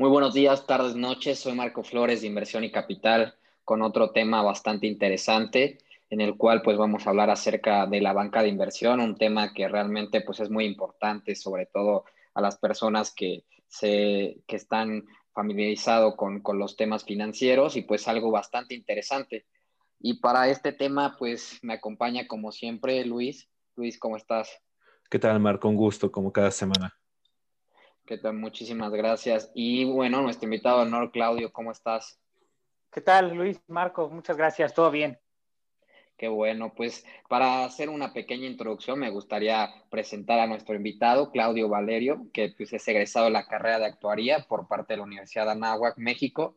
Muy buenos días, tardes, noches. Soy Marco Flores de Inversión y Capital con otro tema bastante interesante en el cual pues vamos a hablar acerca de la banca de inversión, un tema que realmente pues es muy importante, sobre todo a las personas que, se, que están familiarizados con, con los temas financieros y pues algo bastante interesante. Y para este tema pues me acompaña como siempre Luis. Luis, ¿cómo estás? ¿Qué tal, Marco? Un gusto, como cada semana. ¿Qué tal? Muchísimas gracias. Y bueno, nuestro invitado honor, Claudio, ¿cómo estás? ¿Qué tal, Luis? Marco, muchas gracias, todo bien. Qué bueno, pues para hacer una pequeña introducción me gustaría presentar a nuestro invitado, Claudio Valerio, que pues, es egresado de la carrera de actuaría por parte de la Universidad de Anáhuac, México.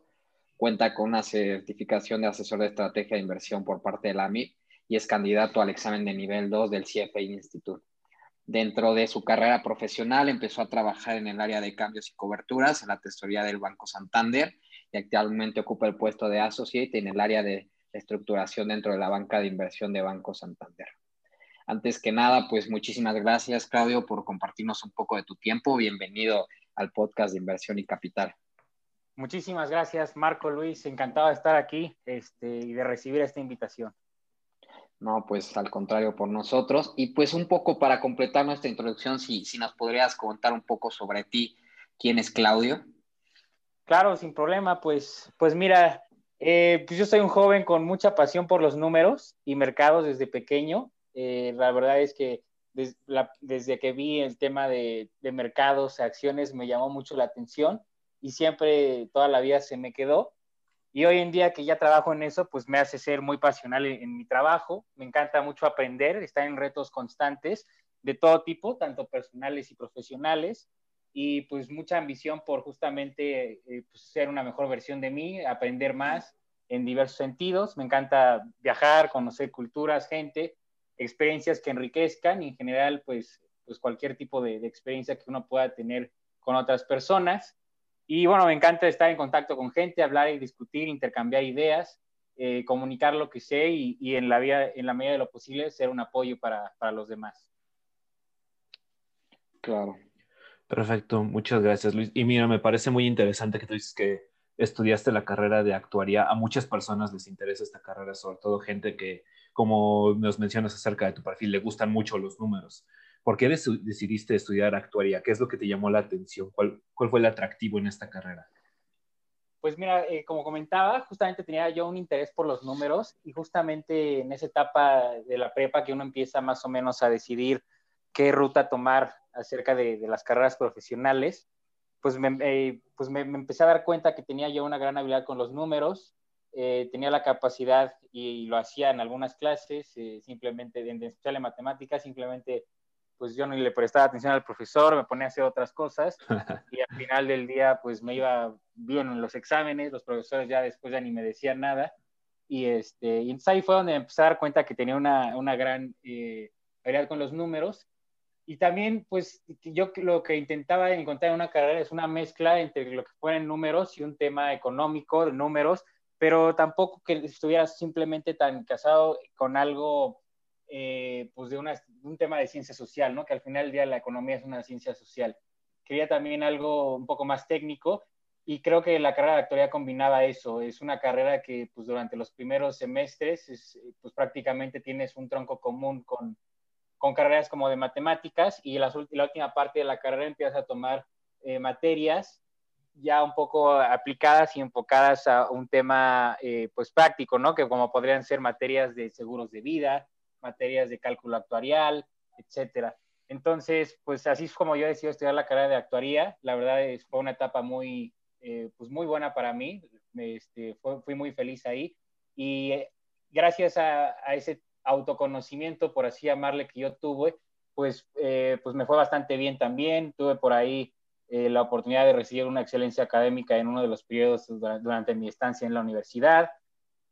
Cuenta con una certificación de asesor de estrategia de inversión por parte de la AMIP y es candidato al examen de nivel 2 del CFA Institute. Dentro de su carrera profesional empezó a trabajar en el área de cambios y coberturas en la tesorería del Banco Santander y actualmente ocupa el puesto de associate en el área de estructuración dentro de la banca de inversión de Banco Santander. Antes que nada, pues muchísimas gracias, Claudio, por compartirnos un poco de tu tiempo. Bienvenido al podcast de Inversión y Capital. Muchísimas gracias, Marco Luis. Encantado de estar aquí este, y de recibir esta invitación. No, pues al contrario por nosotros. Y pues un poco para completar nuestra introducción, si, si nos podrías contar un poco sobre ti, quién es Claudio. Claro, sin problema. Pues, pues mira, eh, pues yo soy un joven con mucha pasión por los números y mercados desde pequeño. Eh, la verdad es que desde que vi el tema de, de mercados, acciones, me llamó mucho la atención y siempre, toda la vida se me quedó. Y hoy en día que ya trabajo en eso, pues me hace ser muy pasional en, mi trabajo. Me encanta mucho aprender, estar en retos constantes de todo tipo, tanto personales y profesionales. Y pues mucha ambición por justamente eh, pues, ser una mejor versión de mí, aprender más en diversos sentidos. Me encanta viajar, conocer culturas, gente, experiencias que enriquezcan y en general pues, pues cualquier tipo de, de experiencia que uno pueda tener con otras personas. Y bueno, me encanta estar en contacto con gente, hablar y discutir, intercambiar ideas, eh, comunicar lo que sé y, en, la vida, en la medida de lo posible ser un apoyo para, para los demás. Claro. Perfecto, muchas gracias Luis. Y mira, me parece muy interesante que tú dices que estudiaste la carrera de actuaría. A muchas personas les interesa esta carrera, sobre todo gente que, como nos mencionas acerca de tu perfil, le gustan mucho los números. ¿Por qué decidiste estudiar actuaría? ¿Qué es lo que te llamó la atención? ¿Cuál, cuál fue el atractivo en esta carrera? Pues mira, eh, como comentaba, justamente tenía yo un interés por los números y justamente en esa etapa de la prepa que uno empieza más o menos a decidir qué ruta tomar acerca de, las carreras profesionales, pues, me, eh, pues me, empecé a dar cuenta que tenía yo una gran habilidad con los números, eh, tenía la capacidad y, lo hacía en algunas clases, simplemente en especial en matemáticas, simplemente pues yo no le prestaba atención al profesor, me ponía a hacer otras cosas y al final del día pues me iba bien en los exámenes, los profesores ya después ya ni me decían nada y, este, y entonces ahí fue donde empecé a dar cuenta que tenía una, una gran eh, habilidad con los números y también pues yo lo que intentaba encontrar en una carrera es una mezcla entre lo que fueran números y un tema económico de números, pero tampoco que estuviera simplemente tan casado con algo eh, pues de, un tema de ciencia social, ¿no? Que al final del día la economía es una ciencia social. Quería también algo un poco más técnico y creo que la carrera de actualidad combinaba eso. Es una carrera que pues durante los primeros semestres pues prácticamente tienes un tronco común con, con carreras como de matemáticas y la, la última parte de la carrera empiezas a tomar eh, materias ya un poco aplicadas y enfocadas a un tema eh, pues práctico, ¿no? Que como podrían ser materias de seguros de vida, materias de cálculo actuarial, etcétera. Entonces, pues así es como yo decidí estudiar la carrera de actuaría. La verdad es, fue una etapa muy, eh, pues muy buena para mí. Este, fui muy feliz ahí. Y eh, gracias a, ese autoconocimiento, por así llamarle, que yo tuve, pues, eh, pues me fue bastante bien también. Tuve por ahí la oportunidad de recibir una excelencia académica en uno de los periodos durante mi estancia en la universidad.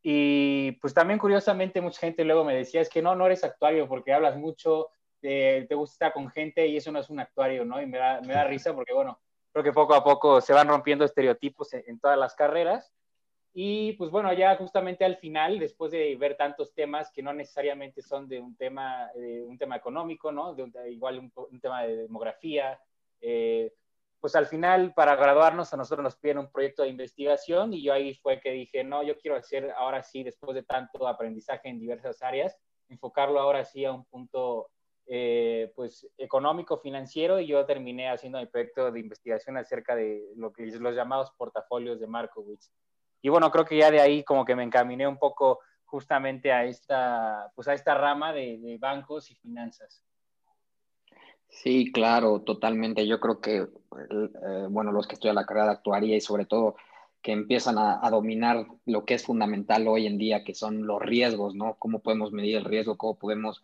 Y pues también curiosamente mucha gente luego me decía, es que no, no eres actuario porque hablas mucho, te gusta estar con gente y eso no es un actuario, ¿no? Y me da, me da risa porque, bueno, creo que poco a poco se van rompiendo estereotipos en, todas las carreras. Y pues bueno, ya justamente al final, después de ver tantos temas que no necesariamente son de un tema, un tema económico, ¿no? De igual un, tema de demografía, eh, pues al final para graduarnos a nosotros nos piden un proyecto de investigación y yo ahí fue que dije, no, yo quiero hacer ahora sí, después de tanto aprendizaje en diversas áreas, enfocarlo ahora sí a un punto eh, pues económico, financiero y yo terminé haciendo mi proyecto de investigación acerca de los llamados portafolios de Markowitz. Y bueno, creo que ya de ahí como que me encaminé un poco justamente a esta, pues a esta rama de bancos y finanzas. Sí, claro, totalmente. Yo creo que, eh, bueno, los que estudian la carrera de actuaría y sobre todo que empiezan a, dominar lo que es fundamental hoy en día, que son los riesgos, ¿no? Cómo podemos medir el riesgo, cómo podemos,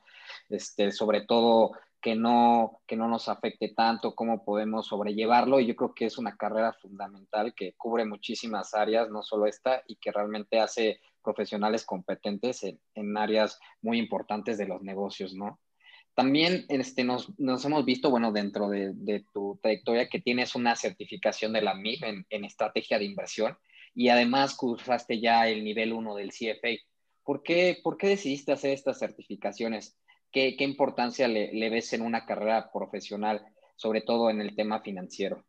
este, sobre todo, que no, que no nos afecte tanto, cómo podemos sobrellevarlo. Y yo creo que es una carrera fundamental que cubre muchísimas áreas, no solo esta, y que realmente hace profesionales competentes en, en áreas muy importantes de los negocios, ¿no? También este, nos, hemos visto, bueno, dentro de, tu trayectoria que tienes una certificación de la MIP en, estrategia de inversión y además cursaste ya el nivel 1 del CFA. ¿Por qué, por qué decidiste hacer estas certificaciones? ¿Qué, importancia le, le, ves en una carrera profesional, sobre todo en el tema financiero?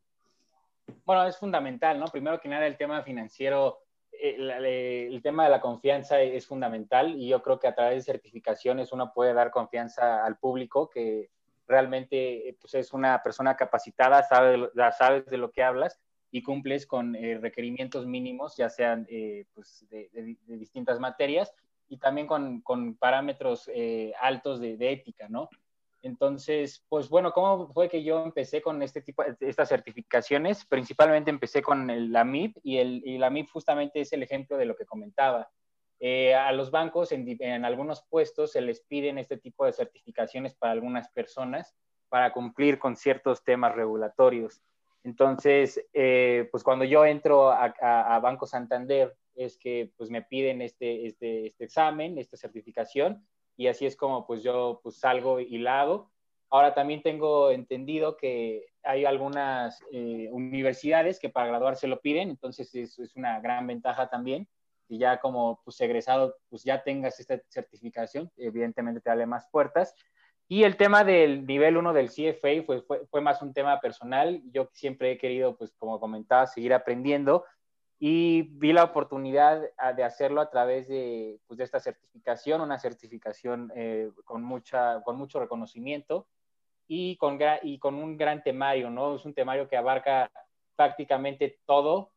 Bueno, es fundamental, ¿no? Primero que nada, el tema financiero eh, el, tema de la confianza es fundamental y yo creo que a través de certificaciones uno puede dar confianza al público que realmente pues, es una persona capacitada, sabe, sabes de lo que hablas y cumples con eh, requerimientos mínimos, ya sean eh, pues, de, distintas materias y también con, con parámetros altos de, de, ética, ¿no? Entonces, pues bueno, ¿cómo fue que yo empecé con este tipo estas certificaciones? Principalmente empecé con la MIP y, el, y la MIP justamente es el ejemplo de lo que comentaba. Eh, a los bancos en, en, algunos puestos se les piden este tipo de certificaciones para algunas personas para cumplir con ciertos temas regulatorios. Entonces, eh, pues cuando yo entro a, a, Banco Santander es que pues me piden este, este, este examen, esta certificación y así es como pues yo pues salgo y la hago. Ahora también tengo entendido que hay algunas eh, universidades que para graduarse lo piden, entonces eso es una gran ventaja también. Y ya como pues egresado, pues ya tengas esta certificación, evidentemente te abre más puertas. Y el tema del nivel 1 del CFA fue, fue, fue, más un tema personal. Yo siempre he querido, pues como comentaba, seguir aprendiendo y vi la oportunidad ah, de hacerlo a través de, pues, de esta certificación, una certificación eh, con, mucha, con mucho reconocimiento y con, y con un gran temario, ¿no? Es un temario que abarca prácticamente todo,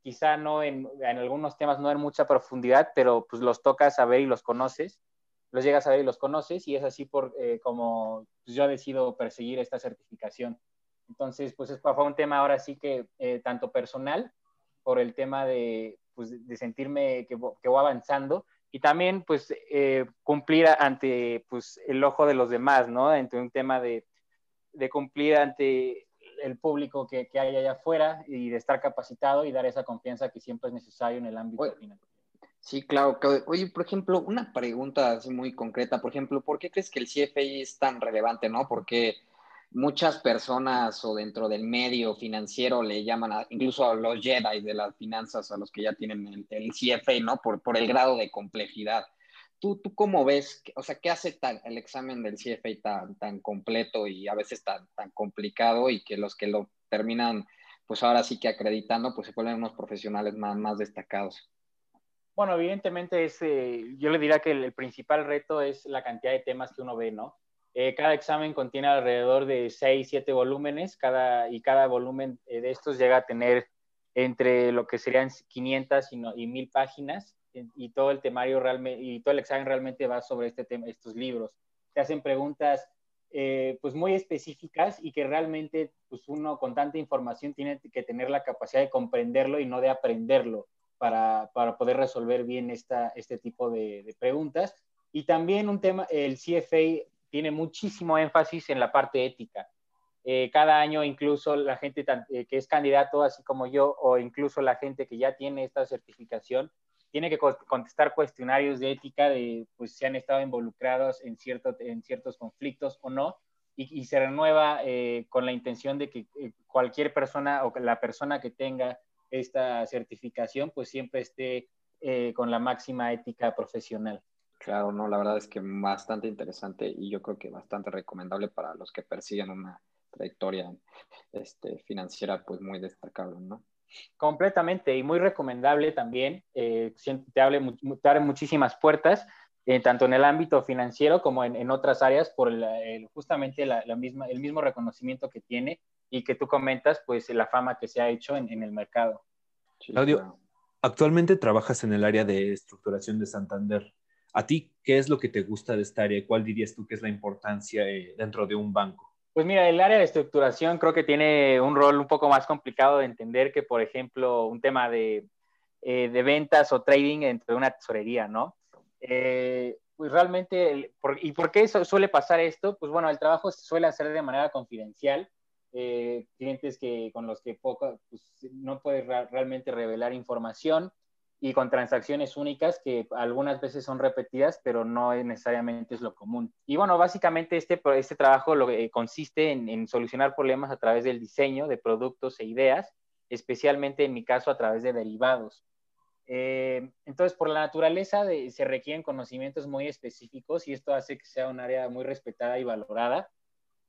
quizá no en, en algunos temas no en mucha profundidad, pero pues los tocas a ver y los conoces, los llegas a ver y los conoces y es así por eh, como pues, yo decido perseguir esta certificación. Entonces, pues fue un tema ahora sí que eh, tanto personal por el tema de, pues, de sentirme que, que, voy avanzando y también pues eh, cumplir ante pues el ojo de los demás, ¿no? Entre un tema de, de cumplir ante el público que, que, hay allá afuera y de estar capacitado y dar esa confianza que siempre es necesario en el ámbito financiero. Sí, claro. Oye, por ejemplo, una pregunta así muy concreta. Por ejemplo, ¿por qué crees que el CFI es tan relevante, no? Porque muchas personas o dentro del medio financiero le llaman incluso a los Jedi de las finanzas, a los que ya tienen el, el CFA, ¿no? Por, por el grado de complejidad. ¿Tú, ¿Tú cómo ves, o sea, qué hace el examen del CFA tan, tan completo y a veces tan, tan complicado y que los que lo terminan, pues ahora sí que acreditando, pues se vuelven unos profesionales más, más destacados? Bueno, evidentemente es, yo le diría que el, el, principal reto es la cantidad de temas que uno ve, ¿no? Eh, cada examen contiene alrededor de 6, 7 volúmenes cada, y cada volumen eh, de estos llega a tener entre lo que serían 500 y, no, y 1000 páginas y todo el temario realmente y todo el examen realmente va sobre este tema, estos libros. Te hacen preguntas eh, pues muy específicas y que realmente pues uno con tanta información tiene que tener la capacidad de comprenderlo y no de aprenderlo para, para poder resolver bien esta, este tipo de preguntas. Y también un tema, el CFA tiene muchísimo énfasis en la parte ética. Eh, cada año incluso la gente eh, que es candidato, así como yo, o incluso la gente que ya tiene esta certificación, tiene que contestar cuestionarios de ética de pues si han estado involucrados en, cierto, en ciertos conflictos o no, y, se renueva eh, con la intención de que cualquier persona o la persona que tenga esta certificación pues siempre esté con la máxima ética profesional. Claro, no, la verdad es que bastante interesante y yo creo que bastante recomendable para los que persiguen una trayectoria este, financiera pues muy destacable, ¿no? Completamente y muy recomendable también. Eh, te, abre, te abre muchísimas puertas, eh, tanto en el ámbito financiero como en, otras áreas, por justamente la, misma, el mismo reconocimiento que tiene y que tú comentas, pues la fama que se ha hecho en, el mercado. Claudio, actualmente trabajas en el área de estructuración de Santander. ¿A ti qué es lo que te gusta de esta área? ¿Cuál dirías tú que es la importancia eh, dentro de un banco? Pues mira, el área de estructuración creo que tiene un rol un poco más complicado de entender que, por ejemplo, un tema de, eh, ventas o trading entre una tesorería, ¿no? Eh, pues realmente, ¿y por qué suele pasar esto? Pues bueno, el trabajo se suele hacer de manera confidencial. Eh, clientes que, con los que poco, pues, no puedes realmente revelar información y con transacciones únicas que algunas veces son repetidas, pero no necesariamente es lo común. Y bueno, básicamente este, este trabajo lo, que consiste en, solucionar problemas a través del diseño de productos e ideas, especialmente en mi caso a través de derivados. Eh, entonces, por la naturaleza se requieren conocimientos muy específicos y esto hace que sea un área muy respetada y valorada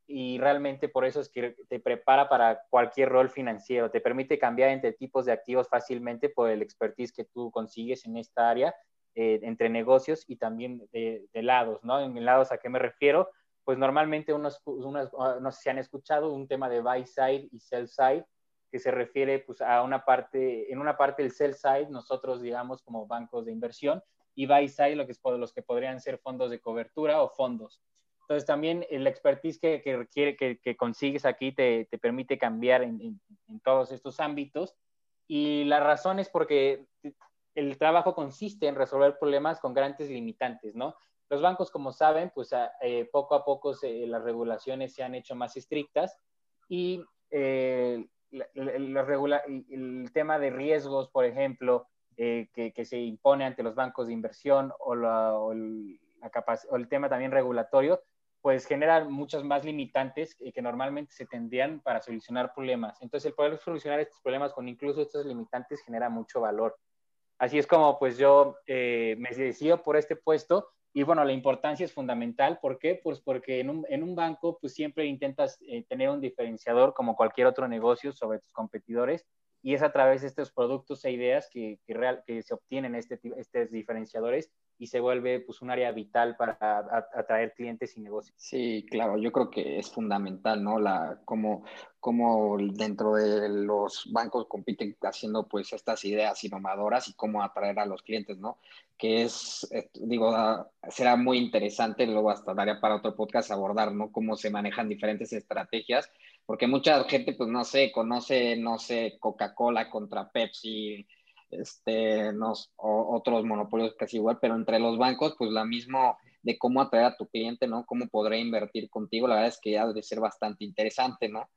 y realmente por eso es que te prepara para cualquier rol financiero, te permite cambiar entre tipos de activos fácilmente por el expertise que tú consigues en esta área, eh, entre negocios y también de, lados, ¿no? En lados, ¿a qué me refiero? Pues normalmente unos, unos, ah, no sé si han escuchado un tema de buy side y sell side, que se refiere pues a una parte, en una parte del sell side, nosotros digamos como bancos de inversión, y buy side lo que es, los que podrían ser fondos de cobertura o fondos. Entonces también el expertise que, que requiere, que, que, consigues aquí te, te permite cambiar en, en, todos estos ámbitos. Y la razón es porque el trabajo consiste en resolver problemas con grandes limitantes, ¿no? Los bancos, como saben, pues eh, poco a poco las regulaciones se han hecho más estrictas y eh, el tema de riesgos, por ejemplo, eh, que, que, se impone ante los bancos de inversión o, la, o, el, o el tema también regulatorio, pues genera muchas más limitantes que, normalmente se tendrían para solucionar problemas. Entonces, el poder solucionar estos problemas con incluso estos limitantes genera mucho valor. Así es como pues yo eh, me decido por este puesto y bueno, la importancia es fundamental. ¿Por qué? Pues porque en un, en un banco pues siempre intentas eh, tener un diferenciador como cualquier otro negocio sobre tus competidores y es a través de estos productos e ideas que, que, real, que se obtienen este, estos diferenciadores y se vuelve pues un área vital para atraer clientes y negocios. Sí, claro, yo creo que es fundamental, ¿no? La, como, como dentro de los bancos compiten haciendo pues estas ideas innovadoras y cómo atraer a los clientes, ¿no? Que es, eh, digo, ah, será muy interesante, luego hasta daría para otro podcast abordar, ¿no? Cómo se manejan diferentes estrategias, porque mucha gente pues no sé, conoce, no sé, Coca-Cola contra Pepsi, este, nos, otros monopolios casi igual, pero entre los bancos, pues la misma de cómo atraer a tu cliente, ¿no? Cómo podrá invertir contigo, la verdad es que ya debe ser bastante interesante, ¿no?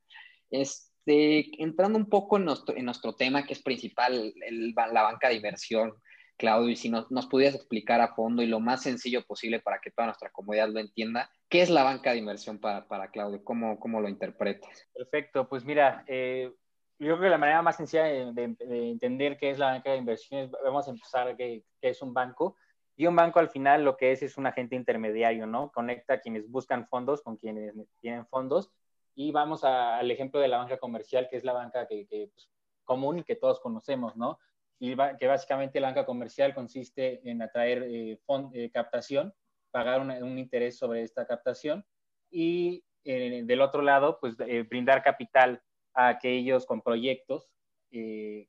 Este, entrando un poco en nuestro, en nuestro tema que es principal, el, la banca de inversión, Claudio, y si nos, pudieras explicar a fondo y lo más sencillo posible para que toda nuestra comunidad lo entienda, ¿qué es la banca de inversión para, para Claudio? ¿Cómo, ¿Cómo lo interpretas? Perfecto, pues mira, eh, yo creo que la manera más sencilla de, entender qué es la banca de inversiones, vamos a empezar que, es un banco. Y un banco al final lo que es es un agente intermediario, ¿no? Conecta a quienes buscan fondos con quienes tienen fondos. Y vamos al ejemplo de la banca comercial, que es la banca que, pues, común y que todos conocemos, ¿no? Y que básicamente la banca comercial consiste en atraer eh, eh captación, pagar un interés sobre esta captación y eh, del otro lado, pues brindar capital a aquellos con proyectos que,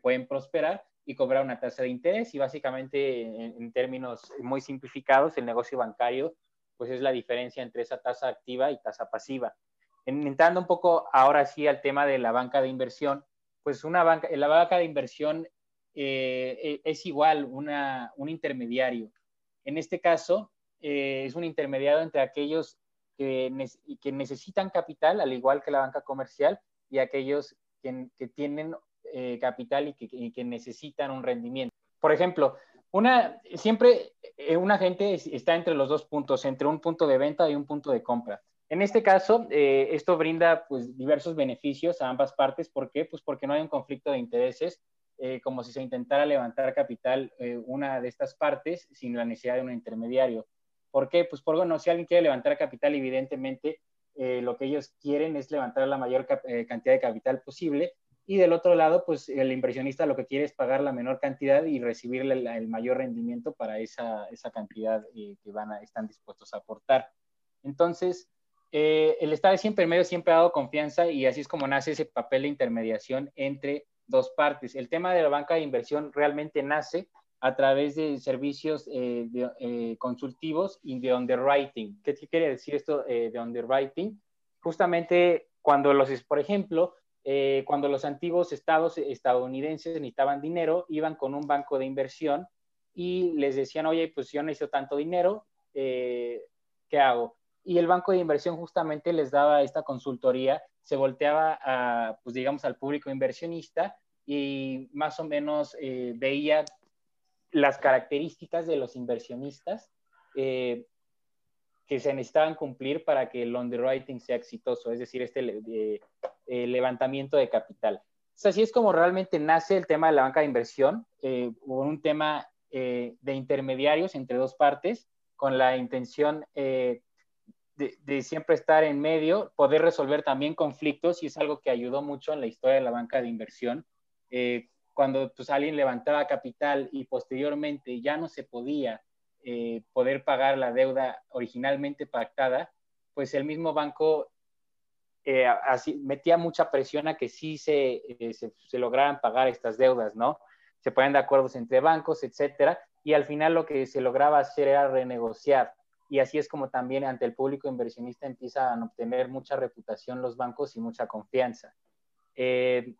pueden prosperar y cobrar una tasa de interés. Y básicamente, en, términos muy simplificados, el negocio bancario, pues es la diferencia entre esa tasa activa y tasa pasiva. entrando un poco ahora sí al tema de la banca de inversión, pues una banca, la banca de inversión eh, e, es igual una, un intermediario. En este caso, eh, es un intermediario entre aquellos que, necesitan capital, al igual que la banca comercial, y aquellos que, tienen eh, capital y que, necesitan un rendimiento. Por ejemplo, una, siempre eh, un agente está entre los dos puntos, entre un punto de venta y un punto de compra. En este caso, eh, esto brinda pues, diversos beneficios a ambas partes. ¿Por qué? Pues porque no hay un conflicto de intereses, como si se intentara levantar capital una de estas partes sin la necesidad de un intermediario. ¿Por qué? Pues por bueno, si alguien quiere levantar capital, evidentemente lo que ellos quieren es levantar la mayor cantidad de capital posible y del otro lado, pues el inversionista lo que quiere es pagar la menor cantidad y recibir el, mayor rendimiento para esa, esa cantidad que van a, están dispuestos a aportar. Entonces, eh, el estar siempre en medio siempre ha dado confianza y así es como nace ese papel de intermediación entre dos partes. El tema de la banca de inversión realmente nace a través de servicios eh, eh, consultivos y de underwriting. ¿Qué quiere decir esto de underwriting? Justamente cuando los, por ejemplo, cuando los antiguos estados estadounidenses necesitaban dinero, iban con un banco de inversión y les decían, oye, pues yo necesito tanto dinero, ¿qué hago? Y el banco de inversión justamente les daba esta consultoría, se volteaba a, pues digamos, al público inversionista y más o menos eh, veía las características de los inversionistas eh, que se necesitaban cumplir para que el underwriting sea exitoso, es decir, este levantamiento de capital. así es como realmente nace el tema de la banca de inversión, eh, un tema de intermediarios entre dos partes, con la intención de, siempre estar en medio, poder resolver también conflictos y es algo que ayudó mucho en la historia de la banca de inversión. Eh, cuando pues, alguien levantaba capital y posteriormente ya no se podía eh, poder pagar la deuda originalmente pactada, pues el mismo banco eh, así, metía mucha presión a que sí se, se, se, lograran pagar estas deudas, ¿no? Se ponían de acuerdos entre bancos, etcétera, y al final lo que se lograba hacer era renegociar y así es como también ante el público inversionista empiezan a obtener mucha reputación los bancos y mucha confianza. Eh,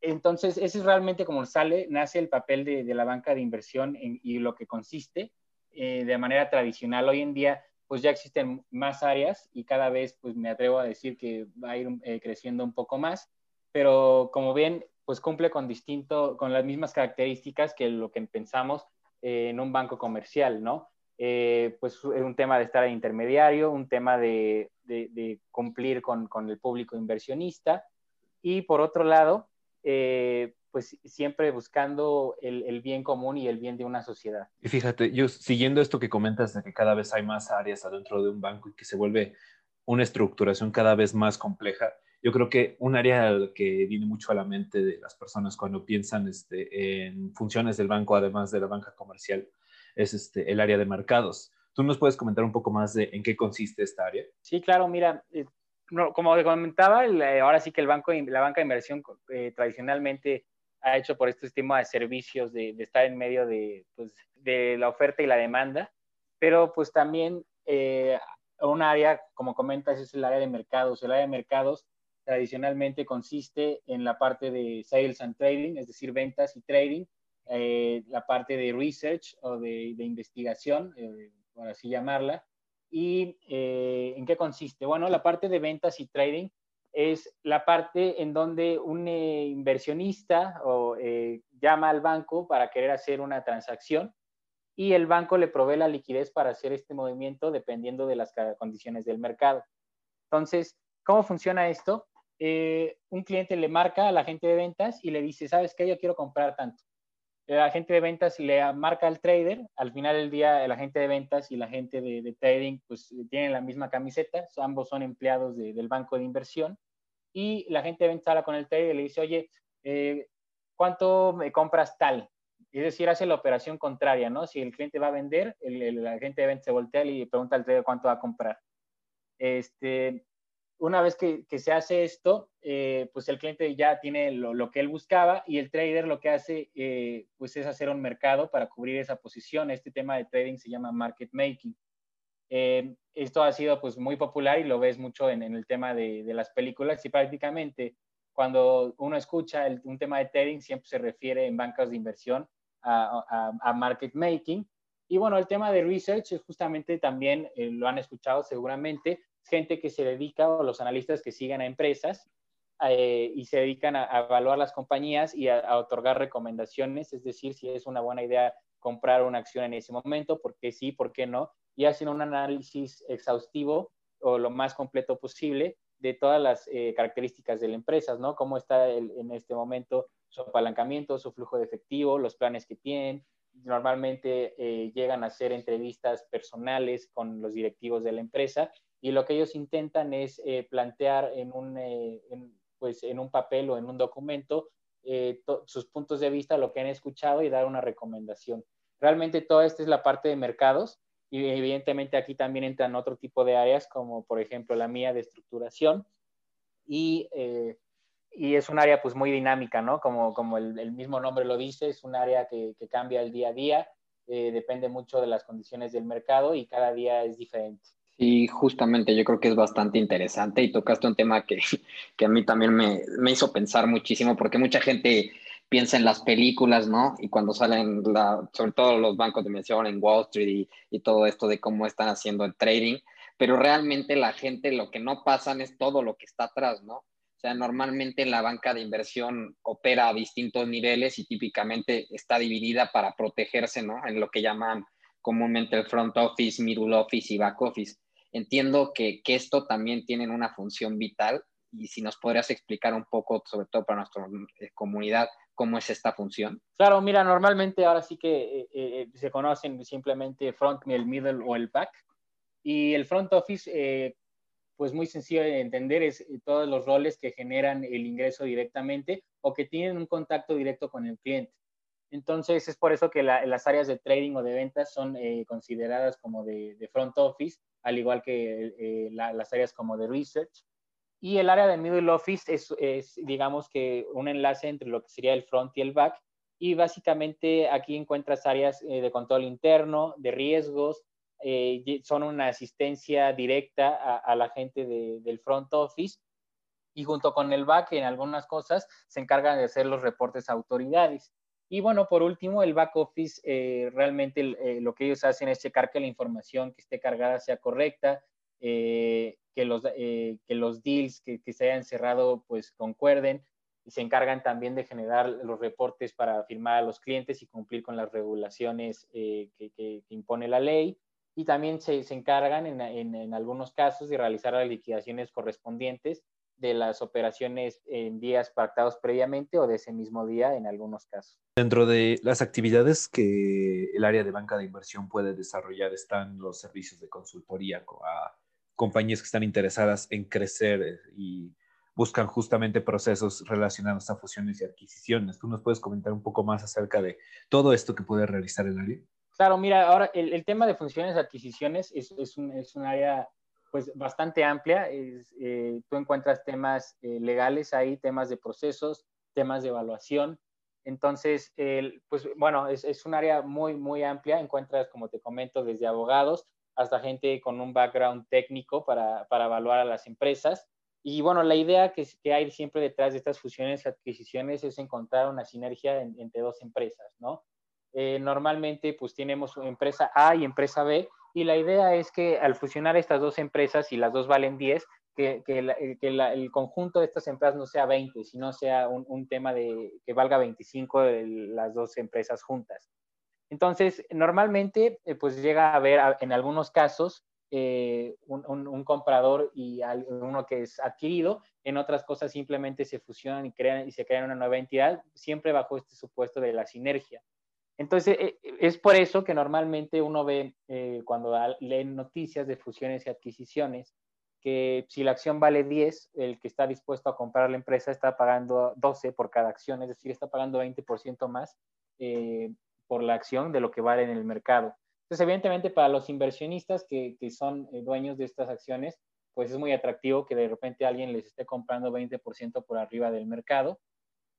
entonces, ese es realmente como sale, nace el papel de, la banca de inversión y lo que consiste eh, de manera tradicional. Hoy en día, pues ya existen más áreas y cada vez, pues me atrevo a decir que va a ir eh, creciendo un poco más, pero como ven, pues cumple con distinto, con las mismas características que lo que pensamos en un banco comercial, ¿no? Eh, pues es un tema de estar intermediario, un tema de, cumplir con, el público inversionista y por otro lado, eh, pues siempre buscando el, bien común y el bien de una sociedad. Y fíjate, yo siguiendo esto que comentas de que cada vez hay más áreas adentro de un banco y que se vuelve una estructuración cada vez más compleja, yo creo que un área que viene mucho a la mente de las personas cuando piensan este, en funciones del banco, además de la banca comercial, es este, el área de mercados. ¿Tú nos puedes comentar un poco más de en qué consiste esta área? Sí, claro, mira, eh, como comentaba, eh, ahora sí que el banco, la banca de inversión eh, tradicionalmente ha hecho por este sistema de servicios, de, estar en medio de, pues, de, la oferta y la demanda, pero pues también un área, como comentas, es el área de mercados. El área de mercados tradicionalmente consiste en la parte de sales and trading, es decir, ventas y trading, eh, la parte de research o de, investigación, eh, por así llamarla. ¿Y eh, en qué consiste? Bueno, la parte de ventas y trading es la parte en donde un inversionista o, llama al banco para querer hacer una transacción y el banco le provee la liquidez para hacer este movimiento dependiendo de las condiciones del mercado. Entonces, ¿cómo funciona esto? un cliente le marca a la gente de ventas y le dice, ¿sabes qué? Yo quiero comprar tanto el agente de ventas le marca al trader, al final del día el agente de ventas y la gente de, trading pues tienen la misma camiseta, ambos son empleados del banco de inversión y la gente de ventas habla con el trader y le dice, oye, eh, ¿cuánto me compras tal? Es decir, hace la operación contraria, ¿no? Si el cliente va a vender, el, el agente de ventas se voltea y pregunta al trader cuánto va a comprar. Este, una vez que, se hace esto, eh, pues el cliente ya tiene lo, que él buscaba y el trader lo que hace eh, pues es hacer un mercado para cubrir esa posición. Este tema de trading se llama market making. Eh, esto ha sido pues muy popular y lo ves mucho en, el tema de, las películas y prácticamente cuando uno escucha un tema de trading siempre se refiere en bancas de inversión a, a market making. Y bueno, el tema de research es justamente también, lo han escuchado seguramente, gente que se dedica, o los analistas que siguen a empresas eh, y se dedican a, evaluar las compañías y a, otorgar recomendaciones, es decir, si es una buena idea comprar una acción en ese momento, por qué sí, por qué no, y hacen un análisis exhaustivo o lo más completo posible de todas las eh, características de la empresa, ¿no? Cómo está en este momento su apalancamiento, su flujo de efectivo, los planes que tienen. Normalmente eh, llegan a hacer entrevistas personales con los directivos de la empresa y lo que ellos intentan es plantear en un, pues, en un papel o en un documento sus puntos de vista, lo que han escuchado y dar una recomendación. Realmente toda esta es la parte de mercados y evidentemente aquí también entran otro tipo de áreas como por ejemplo la mía de estructuración y, eh, y es un área pues muy dinámica, ¿no? Como, como el, mismo nombre lo dice, es un área que, que cambia el día a día, eh, depende mucho de las condiciones del mercado y cada día es diferente. Sí, justamente yo creo que es bastante interesante y tocaste un tema que, que a mí también me, me, hizo pensar muchísimo porque mucha gente piensa en las películas, ¿no? Y cuando salen, la, sobre todo los bancos de inversión en Wall Street y, y, todo esto de cómo están haciendo el trading, pero realmente la gente lo que no pasan es todo lo que está atrás, ¿no? O sea, normalmente la banca de inversión opera a distintos niveles y típicamente está dividida para protegerse, ¿no? En lo que llaman comúnmente el front office, middle office y back office. Entiendo que, que esto también tiene una función vital y si nos podrías explicar un poco, sobre todo para nuestra eh, comunidad, cómo es esta función. Claro, mira, normalmente ahora sí que eh, eh, se conocen simplemente front, el middle o el back. Y el front office, eh, pues muy sencillo de entender, es eh, todos los roles que generan el ingreso directamente o que tienen un contacto directo con el cliente. Entonces, es por eso que las áreas de trading o de ventas son eh, consideradas como de, front office, al igual que las áreas como de research. Y el área de middle office es, digamos que, un enlace entre lo que sería el front y el back. Y básicamente aquí encuentras áreas de control interno, de riesgos, eh, son una asistencia directa a, la gente del front office y junto con el back en algunas cosas se encargan de hacer los reportes a autoridades. Y bueno, por último, el back office eh, realmente eh, lo que ellos hacen es checar que la información que esté cargada sea correcta, que, los, que los deals que, se hayan cerrado pues concuerden. Y se encargan también de generar los reportes para firmar a los clientes y cumplir con las regulaciones que impone la ley. Y también se, se encargan en, en, en, algunos casos de realizar las liquidaciones correspondientes de las operaciones en días pactados previamente o de ese mismo día en algunos casos. Dentro de las actividades que el área de banca de inversión puede desarrollar están los servicios de consultoría a compañías que están interesadas en crecer eh, y buscan justamente procesos relacionados a fusiones y adquisiciones. ¿Tú nos puedes comentar un poco más acerca de todo esto que puede realizar el área? Claro, mira, ahora el, tema de funciones de adquisiciones es, es, un, es un área pues bastante amplia. Eh, tú encuentras temas eh, legales ahí, temas de procesos, temas de evaluación. Entonces, pues bueno, es, es, un área muy, muy amplia. Encuentras, como te comento, desde abogados hasta gente con un background técnico para, para evaluar a las empresas. Y bueno, la idea que, que, hay siempre detrás de estas fusiones y adquisiciones es encontrar una sinergia entre dos empresas, ¿no? Eh, normalmente pues tenemos empresa A y empresa B y la idea es que al fusionar estas dos empresas y las dos valen 10, que, eh, el conjunto de estas empresas no sea 20, sino sea un, tema de que valga 25 de las dos empresas juntas. Entonces, normalmente eh, pues llega a haber en algunos casos eh, un, comprador y uno que es adquirido, en otras cosas simplemente se fusionan y, y se crean una nueva entidad, siempre bajo este supuesto de la sinergia. Entonces, eh, es por eso que normalmente uno ve eh, cuando lee noticias de fusiones y adquisiciones, que si la acción vale 10, el que está dispuesto a comprar la empresa está pagando 12 por cada acción, es decir, está pagando 20% más eh, por la acción de lo que vale en el mercado. Entonces, evidentemente, para los inversionistas que, que son dueños de estas acciones, pues es muy atractivo que de repente alguien les esté comprando 20% por arriba del mercado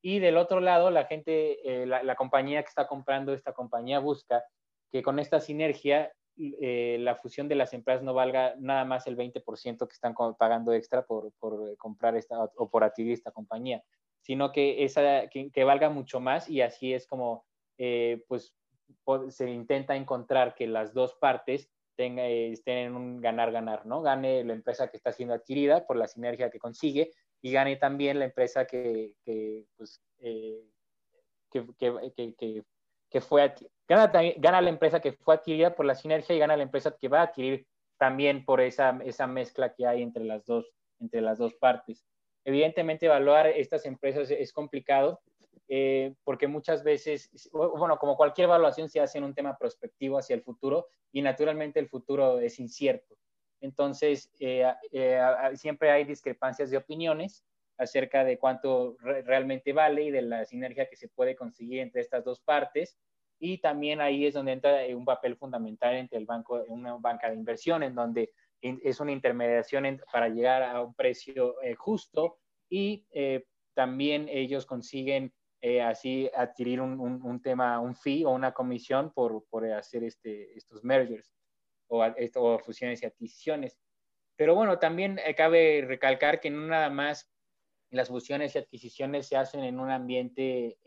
y del otro lado, la gente, eh, la, compañía que está comprando esta compañía busca que con esta sinergia eh, la fusión de las empresas no valga nada más el 20% que están pagando extra por, por, eh, comprar esta o por adquirir esta compañía, sino que, esa, que, que valga mucho más y así es como pues se intenta encontrar que las dos partes tengan, estén en un ganar-ganar, ¿no? Gane la empresa que está siendo adquirida por la sinergia que consigue y gane también la empresa que, que, pues, eh, que, que, que, fue gana, gana la empresa que fue adquirida por la sinergia y gana la empresa que va a adquirir también por esa, esa mezcla que hay entre las dos, entre las dos partes. Evidentemente, evaluar estas empresas es complicado eh, porque muchas veces, bueno, como cualquier evaluación se hace en un tema prospectivo hacia el futuro y naturalmente el futuro es incierto. Entonces, siempre hay discrepancias de opiniones acerca de cuánto realmente vale y de la sinergia que se puede conseguir entre estas dos partes. Y también ahí es donde entra un papel fundamental entre el banco, una banca de inversión, en donde es una intermediación para llegar a un precio eh, justo y eh, también ellos consiguen eh, así adquirir un, un, tema, un fee o una comisión por, por hacer este, estos mergers o, o, fusiones y adquisiciones. Pero bueno, también cabe recalcar que no nada más las fusiones y adquisiciones se hacen en un ambiente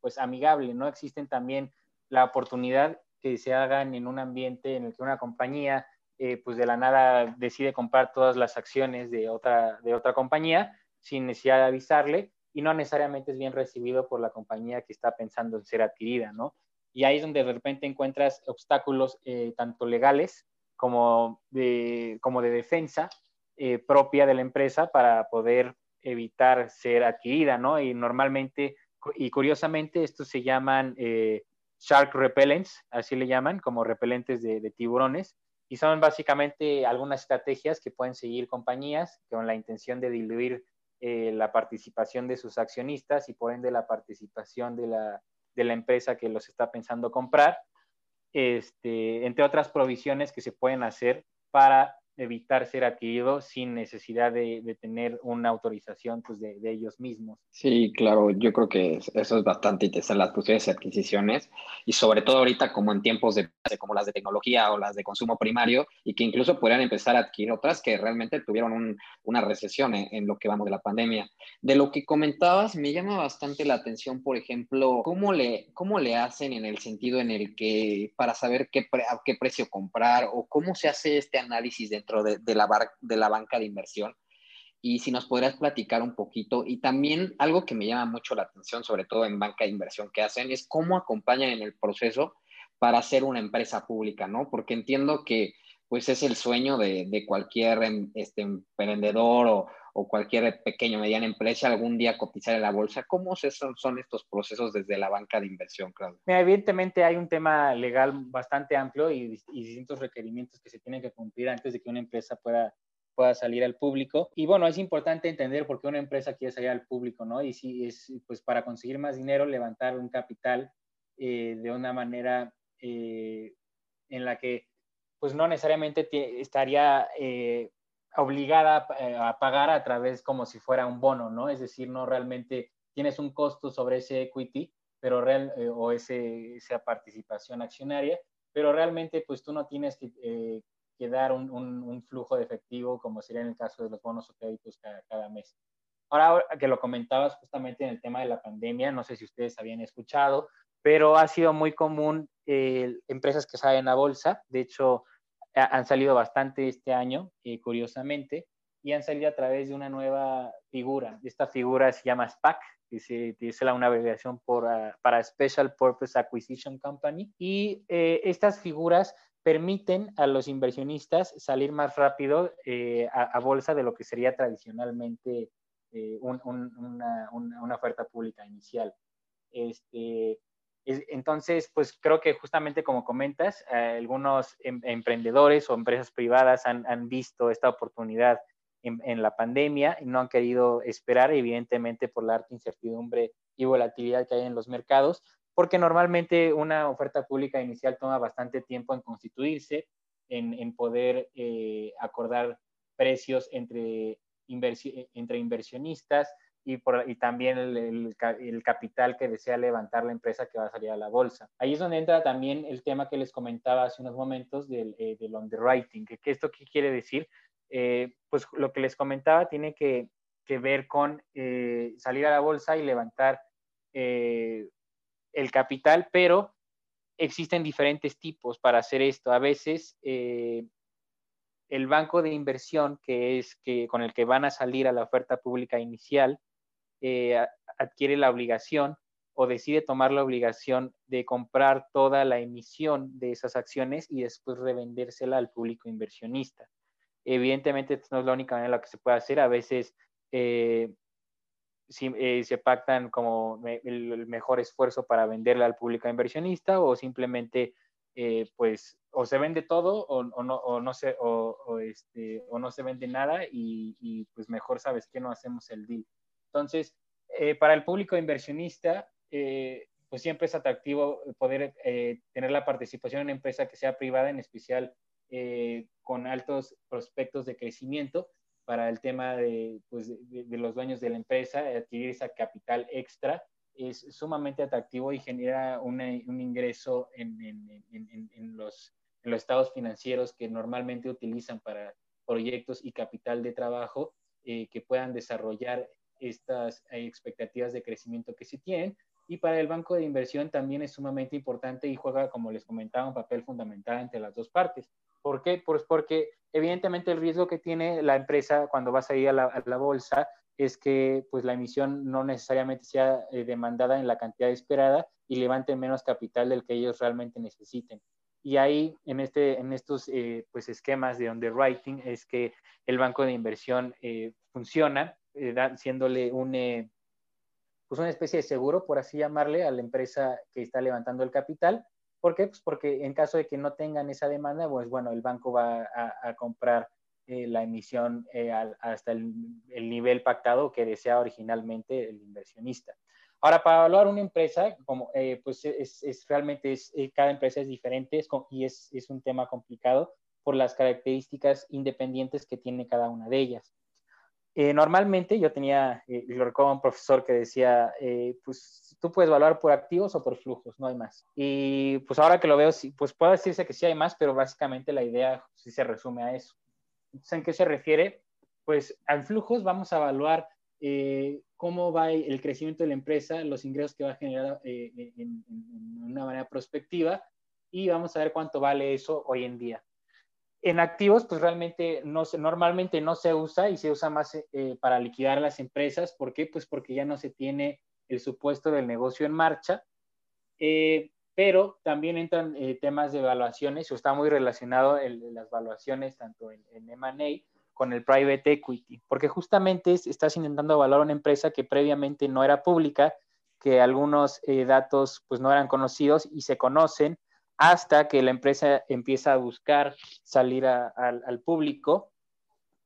pues amigable, ¿no? Existen también la oportunidad que se hagan en un ambiente en el que una compañía eh, pues de la nada decide comprar todas las acciones de otra, de otra compañía sin necesidad de avisarle y no necesariamente es bien recibido por la compañía que está pensando en ser adquirida, ¿no? Y ahí es donde de repente encuentras obstáculos eh, tanto legales como de, como de defensa eh, propia de la empresa para poder evitar ser adquirida, ¿no? Y normalmente, y curiosamente, estos se llaman shark repellents, así le llaman, como repelentes de tiburones, y son básicamente algunas estrategias que pueden seguir compañías con la intención de diluir eh, la participación de sus accionistas y por ende la participación de la, de la empresa que los está pensando comprar, este, entre otras provisiones que se pueden hacer para evitar ser adquirido sin necesidad de, tener una autorización pues, de, ellos mismos. Sí, claro, yo creo que eso es bastante interesante, las fusiones y adquisiciones, y sobre todo ahorita como en tiempos de como las de tecnología o las de consumo primario, y que incluso podrían empezar a adquirir otras que realmente tuvieron una recesión en, lo que vamos de la pandemia. De lo que comentabas, me llama bastante la atención, por ejemplo, cómo le, cómo le hacen en el sentido en el que para saber qué, a qué precio comprar o cómo se hace este análisis de dentro de, la, de la banca de inversión. Y si nos podrías platicar un poquito. Y también algo que me llama mucho la atención, sobre todo en banca de inversión que hacen, es cómo acompañan en el proceso para ser una empresa pública, ¿no? Porque entiendo que pues es el sueño de, de cualquier em, este, emprendedor o, o cualquier pequeño o mediana empresa algún día cotizar en la bolsa. ¿Cómo son, son estos procesos desde la banca de inversión, Claudio? evidentemente hay un tema legal bastante amplio y, distintos requerimientos que se tienen que cumplir antes de que una empresa pueda pueda salir al público. Y bueno, es importante entender por qué una empresa quiere salir al público, ¿no? Y si es, pues para conseguir más dinero, levantar un capital eh, de una manera eh, en la que pues no necesariamente estaría eh, obligada eh, a, pagar a través como si fuera un bono, ¿no? Es decir, no realmente tienes un costo sobre ese equity, pero real, eh, o ese, esa participación accionaria, pero realmente pues tú no tienes que, eh, dar un, flujo de efectivo como sería en el caso de los bonos o créditos cada, cada mes. Ahora que lo comentabas justamente en el tema de la pandemia, no sé si ustedes habían escuchado, pero ha sido muy común empresas que salen a bolsa. De hecho, han salido bastante este año, eh, curiosamente, y han salido a través de una nueva figura. Esta figura se llama SPAC, que se la una abreviación por, ah, para Special Purpose Acquisition Company. Y eh, estas figuras permiten a los inversionistas salir más rápido eh, a, bolsa de lo que sería tradicionalmente una, una, oferta pública inicial. Este, entonces, pues creo que justamente como comentas, eh, algunos em, emprendedores o empresas privadas han, visto esta oportunidad en, la pandemia y no han querido esperar, evidentemente por la alta incertidumbre y volatilidad que hay en los mercados, porque normalmente una oferta pública inicial toma bastante tiempo en constituirse, en, poder eh, acordar precios entre, entre inversionistas, y, por, y también el, el, capital que desea levantar la empresa que va a salir a la bolsa. Ahí es donde entra también el tema que les comentaba hace unos momentos del, eh, del underwriting. ¿Qué, ¿Esto qué quiere decir? Eh, pues lo que les comentaba tiene que, que ver con eh, salir a la bolsa y levantar el capital, pero existen diferentes tipos para hacer esto. A veces el banco de inversión que es que con el que van a salir a la oferta pública inicial eh, adquiere la obligación o decide tomar la obligación de comprar toda la emisión de esas acciones y después revendérsela al público inversionista. Evidentemente, no es la única manera en la que se puede hacer. A veces eh, eh, se pactan como el, mejor esfuerzo para venderla al público inversionista o simplemente eh, pues o se vende todo o, no, se, este, o no se vende nada y, pues mejor sabes que no hacemos el deal. Entonces, eh, para el público inversionista, eh, pues siempre es atractivo poder tener la participación en una empresa que sea privada, en especial con altos prospectos de crecimiento para el tema de, pues, de, los dueños de la empresa, adquirir esa capital extra es sumamente atractivo y genera un ingreso en, los, estados financieros que normalmente utilizan para proyectos y capital de trabajo eh, que puedan desarrollar estas eh, expectativas de crecimiento que se tienen. Y para el banco de inversión también es sumamente importante y juega, como les comentaba, un papel fundamental entre las dos partes. ¿Por qué? Pues porque evidentemente el riesgo que tiene la empresa cuando vas a ir a la bolsa es que pues la emisión no necesariamente sea eh, demandada en la cantidad esperada y levante menos capital del que ellos realmente necesiten. Y ahí, en, este, en estos eh, pues esquemas de underwriting, es que el banco de inversión eh, funciona, siéndole un, pues una especie de seguro, por así llamarle, a la empresa que está levantando el capital. ¿Por qué? Pues porque en caso de que no tengan esa demanda, pues bueno, el banco va a comprar eh, la emisión eh, hasta el, nivel pactado que desea originalmente el inversionista. Ahora, para evaluar una empresa, como, eh, pues es, es, realmente es, cada empresa es diferente y es, es, un tema complicado por las características independientes que tiene cada una de ellas. Normalmente yo tenía, lo recuerdo un profesor que decía, pues tú puedes evaluar por activos o por flujos, no hay más. Y pues ahora que lo veo, pues puedo decirse que sí hay más, pero básicamente la idea sí se resume a eso. ¿en qué se refiere? Pues al flujos vamos a evaluar eh, cómo va el crecimiento de la empresa, los ingresos que va a generar eh, en, una manera prospectiva y vamos a ver cuánto vale eso hoy en día. En activos, pues realmente no se, normalmente no se usa y se usa más eh, para liquidar las empresas. ¿Por qué? Pues porque ya no se tiene el supuesto del negocio en marcha pero también entran eh, temas de evaluaciones, o está muy relacionado el, las evaluaciones tanto en, en M&A con el private equity, porque justamente estás intentando evaluar una empresa que previamente no era pública, que algunos eh, datos pues no eran conocidos y se conocen hasta que la empresa empieza a buscar salir al público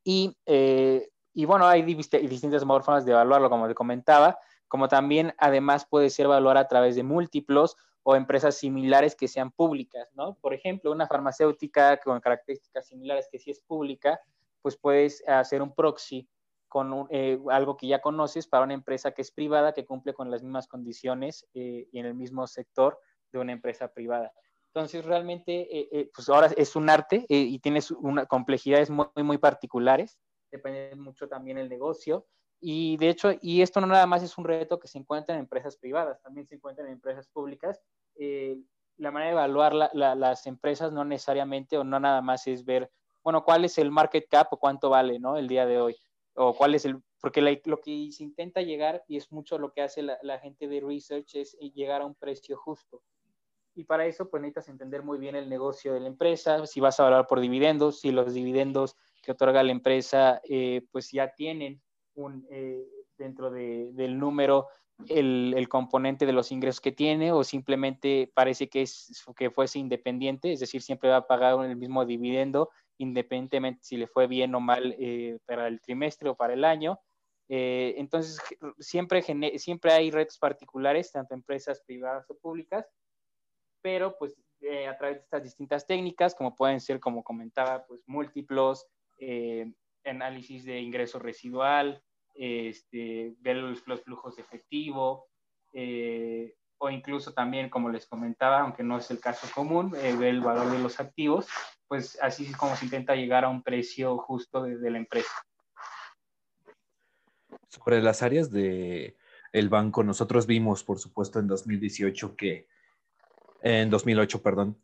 y, eh, y, bueno, hay distintas formas de evaluarlo, como te comentaba, como también además puede ser evaluar a través de múltiplos o empresas similares que sean públicas, ¿no? Por ejemplo, una farmacéutica con características similares que sí es pública, pues puedes hacer un proxy con eh, algo que ya conoces para una empresa que es privada, que cumple con las mismas condiciones eh, y en el mismo sector de una empresa privada. Entonces, realmente, eh, pues ahora es un arte y tienes una, complejidades muy, muy particulares, depende mucho también el negocio, y de hecho, y esto no nada más es un reto que se encuentra en empresas privadas, también se encuentra en empresas públicas. Eh, la manera de evaluar las empresas no necesariamente o no nada más es ver, bueno, cuál es el market cap o cuánto vale, ¿no? El día de hoy. O cuál es el, porque lo que se intenta llegar, y es mucho lo que hace la, gente de research, es llegar a un precio justo. Y para eso, pues necesitas entender muy bien el negocio de la empresa, si vas a evaluar por dividendos, si los dividendos que otorga la empresa, eh, pues ya tienen eh, dentro del número el, componente de los ingresos que tiene o simplemente parece que, es, que fuese independiente, es decir, siempre va a pagar el mismo dividendo independientemente si le fue bien o mal eh, para el trimestre o para el año. Entonces, siempre, siempre hay retos particulares, tanto empresas privadas o públicas, pero pues a través de estas distintas técnicas, como pueden ser, como comentaba, pues múltiplos, análisis de ingreso residual, este, ver los, flujos de efectivo, eh, o incluso también, como les comentaba, aunque no es el caso común, eh, ver el valor de los activos, pues así es como se intenta llegar a un precio justo de, la empresa. Sobre las áreas de el banco, nosotros vimos, por supuesto, en 2018 que, en 2008, perdón,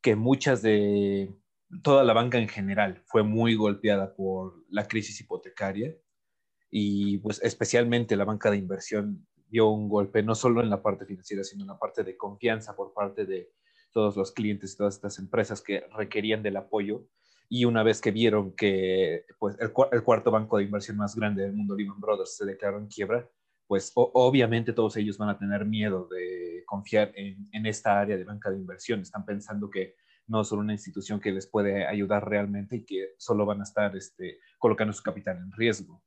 que muchas de toda la banca en general fue muy golpeada por la crisis hipotecaria y pues especialmente la banca de inversión dio un golpe no solo en la parte financiera, sino en la parte de confianza por parte de todos los clientes y todas estas empresas que requerían del apoyo. Y una vez que vieron que pues, el, cuarto banco de inversión más grande del mundo, Lehman Brothers, se declaró en quiebra, pues obviamente todos ellos van a tener miedo de confiar en, esta área de banca de inversión. Están pensando que no son una institución que les puede ayudar realmente y que solo van a estar este, colocando su capital en riesgo.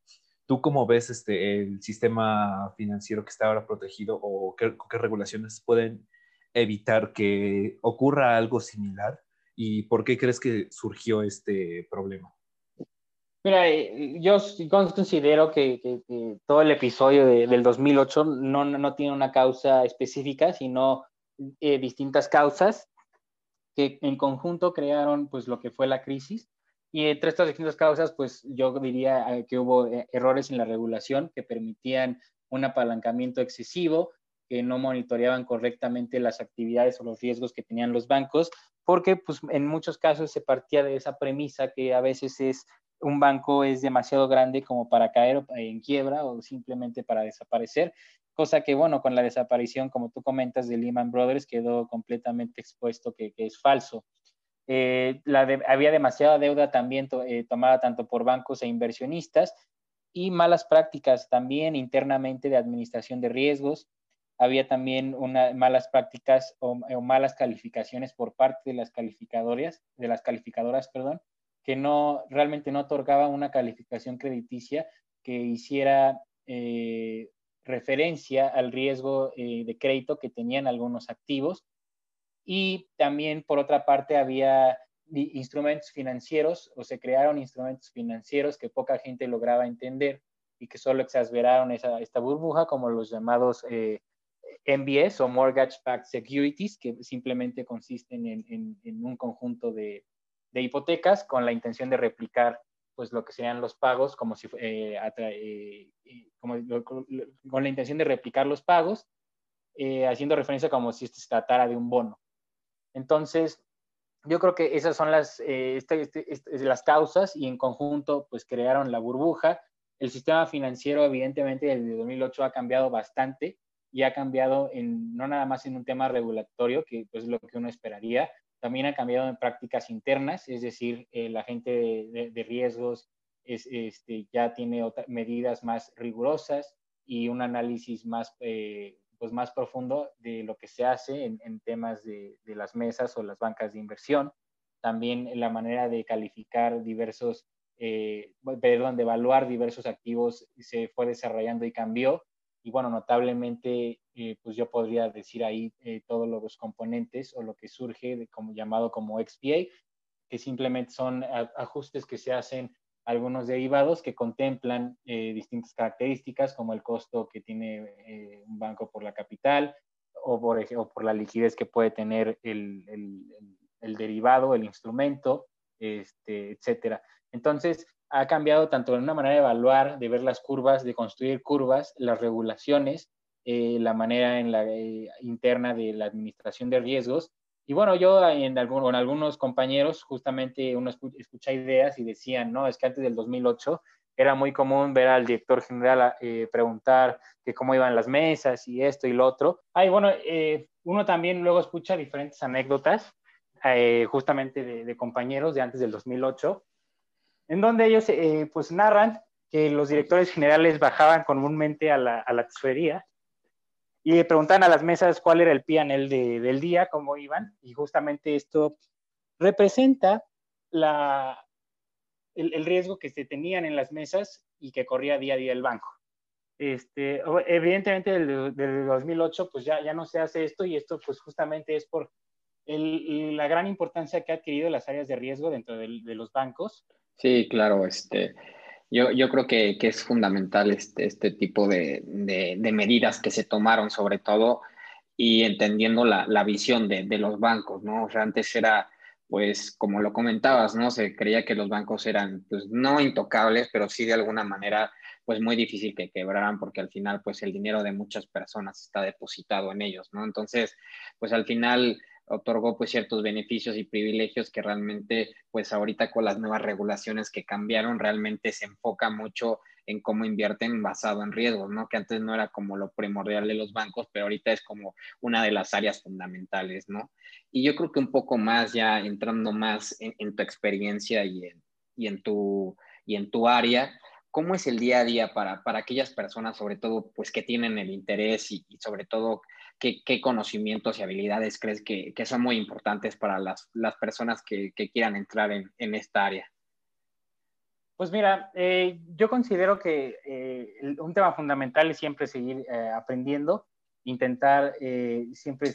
¿Tú cómo ves este, el sistema financiero que está ahora protegido o qué regulaciones pueden evitar que ocurra algo similar? ¿Y por qué crees que surgió este problema? Eh, yo considero que, todo el episodio del 2008 no, no, tiene una causa específica, sino eh, distintas causas que en conjunto crearon pues lo que fue la crisis. Y entre estas distintas causas, pues yo diría eh, que hubo errores en la regulación que permitían un apalancamiento excesivo, que no monitoreaban correctamente las actividades o los riesgos que tenían los bancos, porque pues en muchos casos se partía de esa premisa que a veces es un banco es demasiado grande como para caer en quiebra o simplemente para desaparecer, cosa que, bueno, con la desaparición, como tú comentas, de Lehman Brothers quedó completamente expuesto que, es falso. Eh, había demasiada deuda también eh, tomada tanto por bancos e inversionistas y malas prácticas también internamente de administración de riesgos. Había también una, malas prácticas o, o malas calificaciones por parte de las calificadoras, de las calificadoras, perdón, que no realmente no otorgaba una calificación crediticia que hiciera eh, referencia al riesgo eh, de crédito que tenían algunos activos. Y también, por otra parte, había instrumentos financieros o se crearon instrumentos financieros que poca gente lograba entender y que solo exasperaron esa, esta burbuja, como los llamados eh, MBS o Mortgage Backed Securities, que simplemente consisten en un conjunto de, de hipotecas con la intención de replicar pues lo que serían los pagos como si eh, eh, como, con la intención de replicar los pagos eh, haciendo referencia como si se tratara de un bono. Entonces yo creo que esas son las, este, este, este, las causas y en conjunto pues crearon la burbuja. El sistema financiero evidentemente desde 2008 ha cambiado bastante y ha cambiado en, no nada más en un tema regulatorio, que es lo que uno esperaría, también ha cambiado en prácticas internas, es decir, eh, la gente de, riesgos es, este, ya tiene medidas más rigurosas y un análisis más, eh, pues más profundo de lo que se hace en, temas de, las mesas o las bancas de inversión. También la manera de calificar diversos, eh, perdón, de evaluar diversos activos se fue desarrollando y cambió y bueno, notablemente, eh, pues yo podría decir ahí eh, todos los componentes o lo que surge de, como llamado como XPA, que simplemente son ajustes que se hacen algunos derivados que contemplan eh, distintas características como el costo que tiene un banco por la capital o por, la liquidez que puede tener el derivado, el instrumento, este, etcétera. Entonces, ha cambiado tanto en una manera de evaluar, de ver las curvas, de construir curvas, las regulaciones, eh, la manera eh, interna de la administración de riesgos. Y bueno, yo en con algunos compañeros justamente uno escucha ideas y decían, no, es que antes del 2008 era muy común ver al director general eh, preguntar que cómo iban las mesas y esto y lo otro. Ay, bueno, uno también luego escucha diferentes anécdotas justamente de compañeros de antes del 2008 en donde ellos eh, pues narran que los directores generales bajaban comúnmente a la, a la tesorería y le preguntaban a las mesas cuál era el PNL de, del día, cómo iban, y justamente esto representa la, el, riesgo que se tenían en las mesas y que corría día a día el banco. Este, evidentemente, desde 2008, pues ya, ya no se hace esto y esto pues justamente es por el, la gran importancia que ha adquirido las áreas de riesgo dentro de, de los bancos Sí, claro, este, yo, yo creo que, que es fundamental este, este tipo de, de, medidas que se tomaron, sobre todo, y entendiendo la, la visión de, de, los bancos, ¿no? O sea, antes era, pues, como lo comentabas, ¿no? Se creía que los bancos eran, pues, no intocables, pero sí de alguna manera, pues, muy difícil que quebraran, porque al final, pues, el dinero de muchas personas está depositado en ellos, ¿no? Entonces, pues, al final otorgó pues ciertos beneficios y privilegios que realmente pues ahorita con las nuevas regulaciones que cambiaron realmente se enfoca mucho en cómo invierten basado en riesgos, ¿no? Que antes no era como lo primordial de los bancos, pero ahorita es como una de las áreas fundamentales, ¿no? Y yo creo que un poco más ya entrando más en, tu experiencia y en, y en, tu, y en tu área, ¿cómo es el día a día para, para aquellas personas, sobre todo, pues que tienen el interés y, sobre todo, qué, qué, conocimientos y habilidades crees que, que son muy importantes para las, las personas que, que, quieran entrar en, en, esta área? Pues mira, eh, yo considero que eh, un tema fundamental es siempre seguir eh, aprendiendo, intentar eh, siempre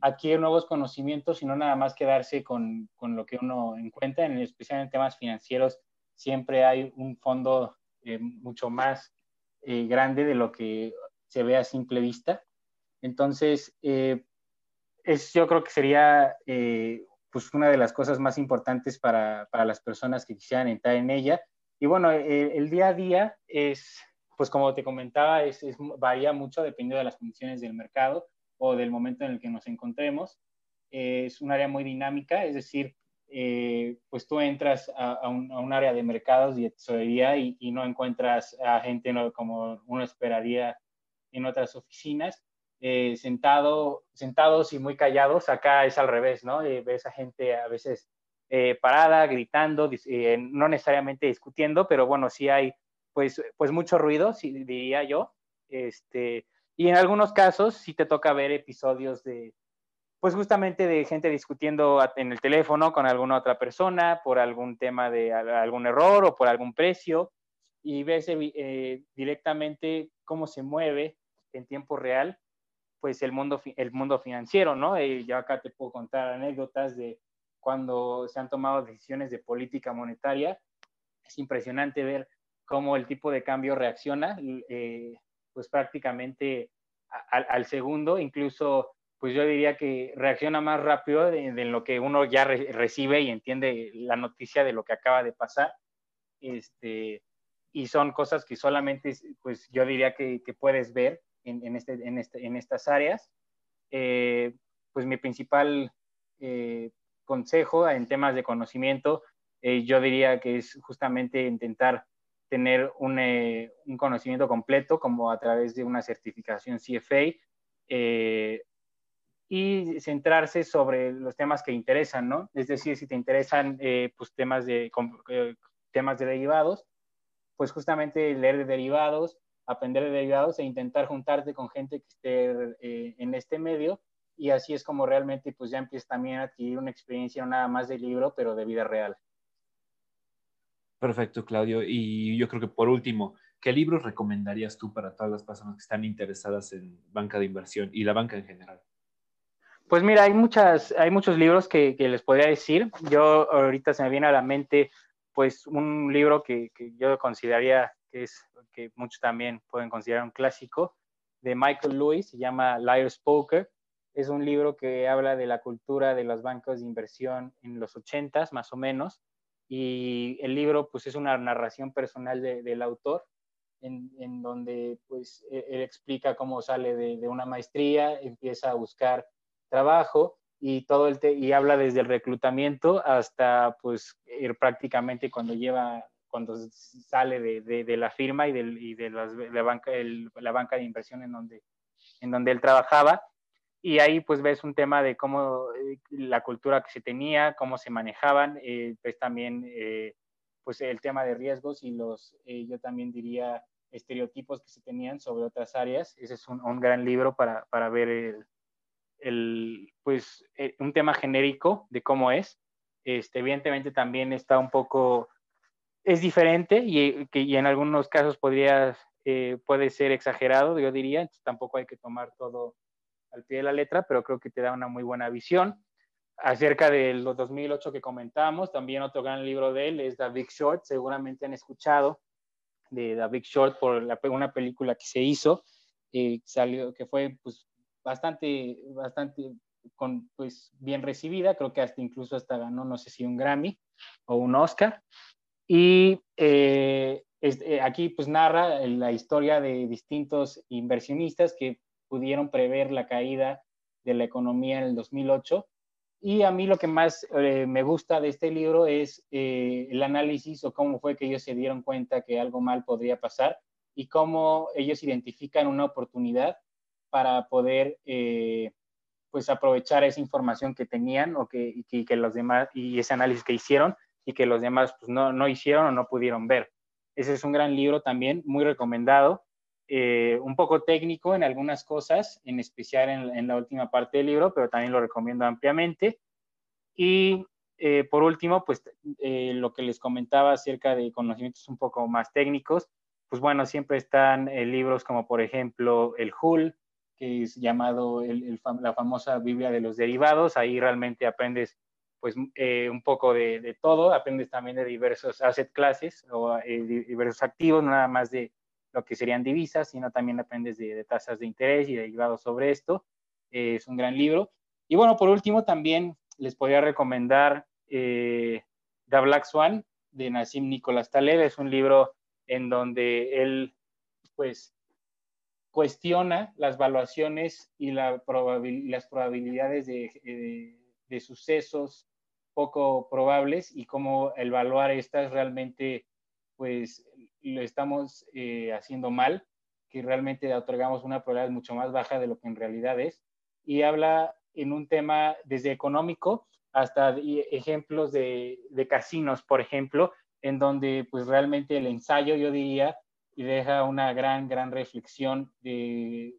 adquirir nuevos conocimientos y no nada más quedarse con, con lo que uno encuentra, en, especial en temas financieros siempre hay un fondo eh, mucho más eh, grande de lo que se ve a simple vista. Entonces, eh, es, yo creo que sería pues una de las cosas más importantes para, para, las personas que quisieran entrar en ella. Y bueno, el día a día es, pues como te comentaba, es, varía mucho dependiendo de las condiciones del mercado o del momento en el que nos encontremos. es un área muy dinámica, es decir, eh, pues tú entras a, un, área de mercados y tesorería y, no encuentras a gente como uno esperaría en otras oficinas, eh, sentado, sentados y muy callados. Acá es al revés, ¿no? Eh, ves a gente a veces parada, gritando, no necesariamente discutiendo, pero bueno, sí hay pues, pues mucho ruido, diría yo. Este, y en algunos casos sí te toca ver episodios de, pues justamente de gente discutiendo en el teléfono con alguna otra persona por algún tema de algún error o por algún precio y ves eh, directamente cómo se mueve en tiempo real pues el mundo, el mundo financiero, ¿no? Y yo acá te puedo contar anécdotas de cuando se han tomado decisiones de política monetaria. Es impresionante ver cómo el tipo de cambio reacciona, eh, pues prácticamente al segundo, incluso pues yo diría que reacciona más rápido de, lo que uno ya recibe y entiende la noticia de lo que acaba de pasar. Este, y son cosas que solamente, pues yo diría que, puedes ver en, este, este, en estas áreas. Eh, pues mi principal eh, consejo en temas de conocimiento, eh, yo diría que es justamente intentar tener un, un, conocimiento completo, como a través de una certificación CFA, y centrarse sobre los temas que interesan, ¿no? Es decir, si te interesan pues temas de, temas de derivados, pues justamente leer de derivados, aprender de derivados e intentar juntarte con gente que esté eh, en este medio y así es como realmente pues ya empiezas también a adquirir una experiencia no nada más de libro, pero de vida real. Perfecto, Claudio. Y yo creo que por último, ¿qué libros recomendarías tú para todas las personas que están interesadas en banca de inversión y la banca en general? Pues mira, hay, muchas, hay muchos libros que, les podría decir. Yo ahorita se me viene a la mente pues un libro que, yo consideraría que es, que muchos también pueden considerar un clásico, de Michael Lewis, se llama Liar's Poker. Es un libro que habla de la cultura de los bancos de inversión en los ochentas, más o menos. Y el libro, pues, es una narración personal del autor, en, en, donde, pues, e, él, explica cómo sale de, de, una maestría, empieza a buscar trabajo y todo el y habla desde el reclutamiento hasta pues ir prácticamente cuando lleva cuando sale de, de, la firma y, del, y de las, la, banca, el, la banca de inversión en donde, en donde él trabajaba. Y ahí pues ves un tema de cómo eh, la cultura que se tenía, cómo se manejaban, eh, pues también eh, pues el tema de riesgos y los, yo también diría, estereotipos que se tenían sobre otras áreas. Ese es un, un gran libro para, para ver el, el, pues, eh, un tema genérico de cómo es. Este, evidentemente también está un poco, es diferente y, que, y en algunos casos podría, eh, puede ser exagerado, yo diría, tampoco hay que tomar todo al pie de la letra, pero creo que te da una muy buena visión. Acerca de los 2008 que comentamos, también otro gran libro de él es The Big Short, seguramente han escuchado de The Big Short por la, una película que se hizo, eh, salió, que fue pues, bastante, bastante con, pues, bien recibida, creo que hasta incluso hasta ganó, no sé si un Grammy o un Oscar. Y eh, eh, aquí pues narra la historia de distintos inversionistas que pudieron prever la caída de la economía en el 2008. Y a mí lo que más eh, me gusta de este libro es el análisis o cómo fue que ellos se dieron cuenta que algo mal podría pasar y cómo ellos identifican una oportunidad para poder pues aprovechar esa información que tenían o que, que, los demás y ese análisis que hicieron y que los demás pues no, no hicieron o no pudieron ver. Ese es un gran libro también, muy recomendado. Eh, un poco técnico en algunas cosas, en especial en, la última parte del libro, pero también lo recomiendo ampliamente. Y eh, por último, pues eh, lo que les comentaba acerca de conocimientos un poco más técnicos, pues bueno, siempre están libros como por ejemplo el Hull, que es llamado la famosa Biblia de los derivados. Ahí realmente aprendes pues un poco de, todo, aprendes también de diversos asset classes o diversos activos, nada más de lo que serían divisas, sino también aprendes de, tasas de interés y derivados sobre esto. Eh, es un gran libro. Y bueno, por último, también les podría recomendar eh, The Black Swan de Nassim Nicolás Taleb. Es un libro en donde él, pues, cuestiona las valuaciones y la las probabilidades de, de, sucesos poco probables y cómo evaluar estas realmente, pues, lo estamos eh, haciendo mal, que realmente otorgamos una probabilidad mucho más baja de lo que en realidad es. Y habla en un tema desde económico hasta ejemplos de, de casinos, por ejemplo, en donde pues realmente el ensayo, yo diría, y deja una gran, gran reflexión de,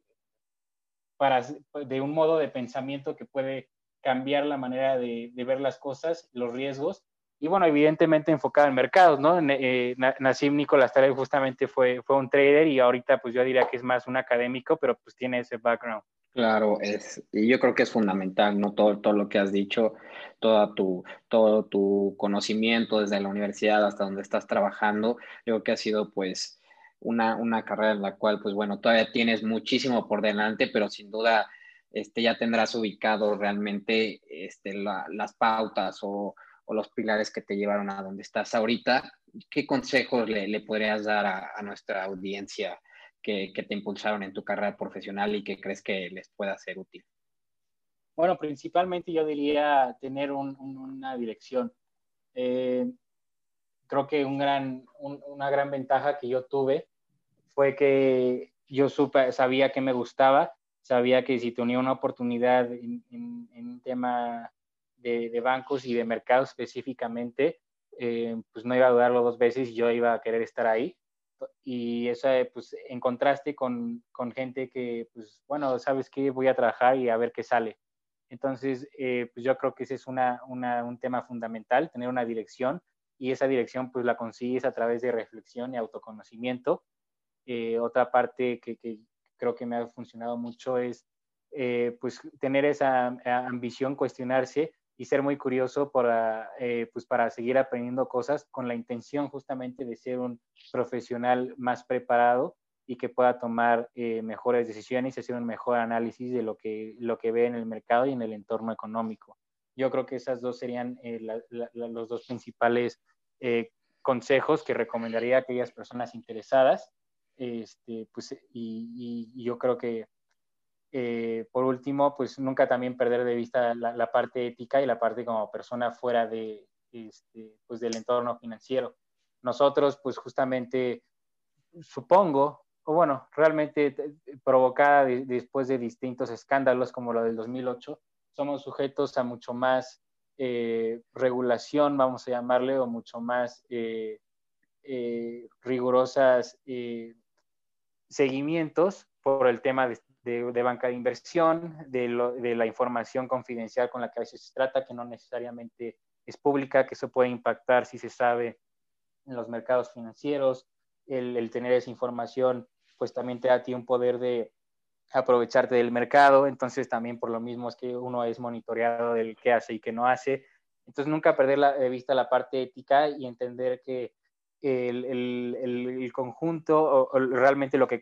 para, de un modo de pensamiento que puede cambiar la manera de, de ver las cosas, los riesgos y bueno, evidentemente enfocado en mercados, ¿no? Eh, Nassim Nicolás Taleb justamente fue, fue un trader y ahorita pues yo diría que es más un académico, pero pues tiene ese background. Claro, es, y yo creo que es fundamental, ¿no? Todo, todo lo que has dicho, toda tu, todo tu conocimiento desde la universidad hasta donde estás trabajando, yo creo que ha sido pues una, una carrera en la cual pues bueno, todavía tienes muchísimo por delante, pero sin duda este, ya tendrás ubicado realmente este, las pautas o los pilares que te llevaron a donde estás ahorita, ¿qué consejos le, podrías dar a, nuestra audiencia que, te impulsaron en tu carrera profesional y que crees que les pueda ser útil? Bueno, principalmente yo diría tener una dirección. Eh, creo que un gran, una gran ventaja que yo tuve fue que yo supe, sabía que me gustaba, sabía que si tenía una oportunidad en, en un tema de, bancos y de mercado específicamente, eh, pues no iba a dudarlo dos veces y yo iba a querer estar ahí. Y eso, pues en contraste con, con gente que, pues bueno, sabes que voy a trabajar y a ver qué sale. Entonces, eh, pues yo creo que ese es una, una, un tema fundamental, tener una dirección y esa dirección pues la consigues a través de reflexión y autoconocimiento. Eh, otra parte que, que, creo que me ha funcionado mucho es pues tener esa ambición, cuestionarse y ser muy curioso para, eh, pues para seguir aprendiendo cosas con la intención justamente de ser un profesional más preparado y que pueda tomar eh, mejores decisiones y hacer un mejor análisis de lo que, lo que ve en el mercado y en el entorno económico. Yo creo que esas dos serían eh, los dos principales consejos que recomendaría a aquellas personas interesadas. Este, pues, y, y yo creo que eh, por último, pues nunca también perder de vista la, parte ética y la parte como persona fuera de, este, pues del entorno financiero. Nosotros, pues justamente, supongo, o bueno, realmente provocada después de distintos escándalos como lo del 2008, somos sujetos a mucho más eh, regulación, vamos a llamarle, o mucho más eh, rigurosas seguimientos por el tema de, de, banca de inversión, de, la información confidencial con la que a veces se trata, que no necesariamente es pública, que eso puede impactar si se sabe en los mercados financieros. El, tener esa información, pues también te da a ti un poder de aprovecharte del mercado. Entonces, también por lo mismo es que uno es monitoreado del qué hace y qué no hace. Entonces, nunca perder de vista la parte ética y entender que el, el, conjunto o, realmente lo que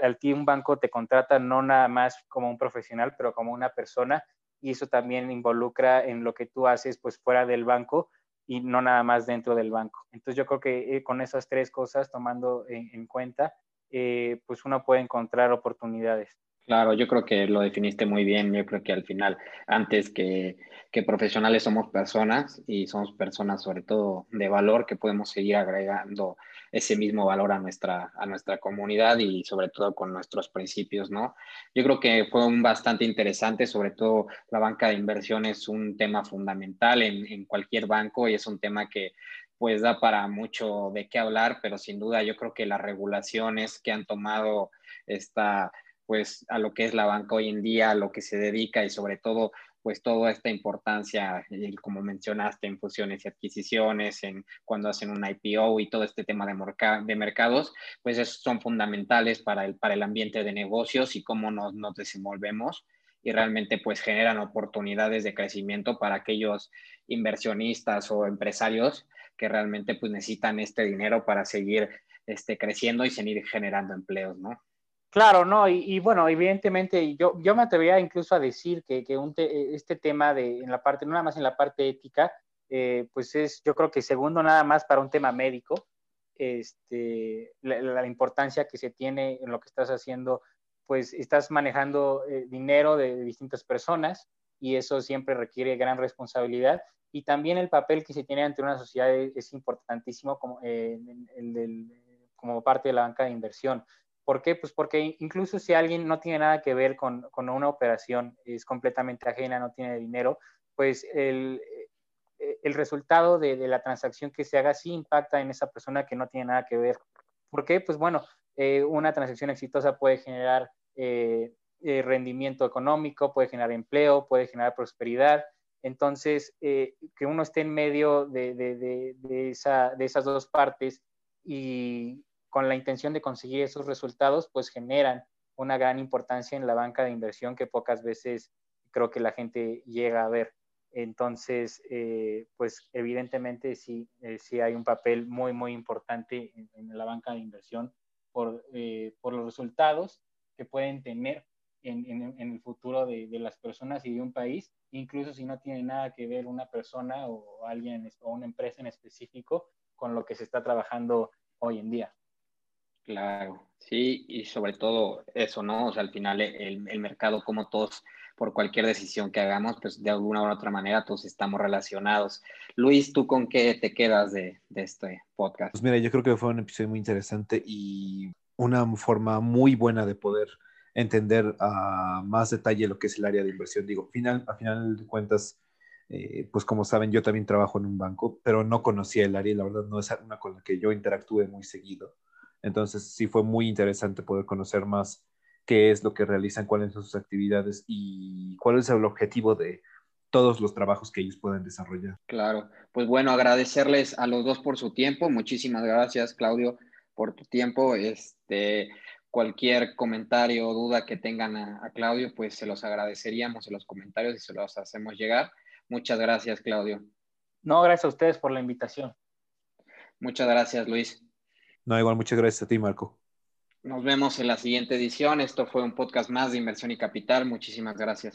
al ti un banco te contrata no nada más como un profesional, pero como una persona y eso también involucra en lo que tú haces pues fuera del banco y no nada más dentro del banco. Entonces yo creo que eh, con esas tres cosas tomando en, cuenta, eh, pues uno puede encontrar oportunidades. Claro, yo creo que lo definiste muy bien. Yo creo que al final, antes que, que, profesionales, somos personas y somos personas sobre todo de valor que podemos seguir agregando ese mismo valor a nuestra, a nuestra comunidad y sobre todo con nuestros principios, ¿no? Yo creo que fue un bastante interesante, sobre todo la banca de inversión es un tema fundamental en, en cualquier banco y es un tema que pues da para mucho de qué hablar, pero sin duda yo creo que las regulaciones que han tomado esta, pues a lo que es la banca hoy en día, a lo que se dedica y sobre todo pues toda esta importancia, como mencionaste, en fusiones y adquisiciones, en cuando hacen un IPO y todo este tema de, mercados, pues son fundamentales para el, para el ambiente de negocios y cómo nos, nos desenvolvemos y realmente pues generan oportunidades de crecimiento para aquellos inversionistas o empresarios que realmente pues necesitan este dinero para seguir este, creciendo y seguir generando empleos, ¿no? Claro, no, y, bueno, evidentemente yo, yo me atrevería incluso a decir que, que un este tema de en la parte, no nada más en la parte ética, eh, pues es yo creo que segundo nada más para un tema médico, este, la, importancia que se tiene en lo que estás haciendo, pues estás manejando eh, dinero de, distintas personas y eso siempre requiere gran responsabilidad y también el papel que se tiene ante una sociedad es, importantísimo como, eh, como parte de la banca de inversión. ¿Por qué? Pues porque incluso si alguien no tiene nada que ver con, con una operación, es completamente ajena, no tiene dinero, pues el, eh, el resultado de, de, la transacción que se haga sí impacta en esa persona que no tiene nada que ver. ¿Por qué? Pues bueno, eh, una transacción exitosa puede generar eh, rendimiento económico, puede generar empleo, puede generar prosperidad. Entonces, que uno esté en medio de, de, de, esa, esas dos partes y, con la intención de conseguir esos resultados, pues generan una gran importancia en la banca de inversión que pocas veces creo que la gente llega a ver. Entonces, eh, pues evidentemente sí, eh, sí hay un papel muy, muy importante en, la banca de inversión por, eh, por, los resultados que pueden tener en, en, el futuro de, de, las personas y de un país, incluso si no tiene nada que ver una persona o alguien o una empresa en específico con lo que se está trabajando hoy en día. Claro, sí, y sobre todo eso, ¿no? O sea, al final el, mercado, como todos, por cualquier decisión que hagamos, pues de alguna u otra manera todos estamos relacionados. Luis, ¿tú con qué te quedas de, este podcast? Pues mira, yo creo que fue un episodio muy interesante y una forma muy buena de poder entender a más detalle lo que es el área de inversión. Digo, final, a final de cuentas, eh, pues como saben, yo también trabajo en un banco, pero no conocía el área la verdad no es una con la que yo interactúe muy seguido. Entonces sí fue muy interesante poder conocer más qué es lo que realizan, cuáles son sus actividades y cuál es el objetivo de todos los trabajos que ellos pueden desarrollar. Claro, pues bueno, agradecerles a los dos por su tiempo. Muchísimas gracias, Claudio, por tu tiempo. Este, cualquier comentario o duda que tengan a, a Claudio, pues se los agradeceríamos en los comentarios y se los hacemos llegar. Muchas gracias, Claudio. No, gracias a ustedes por la invitación. Muchas gracias, Luis. No, igual, muchas gracias a ti, Marco. Nos vemos en la siguiente edición. Esto fue un podcast más de inversión y capital. Muchísimas gracias.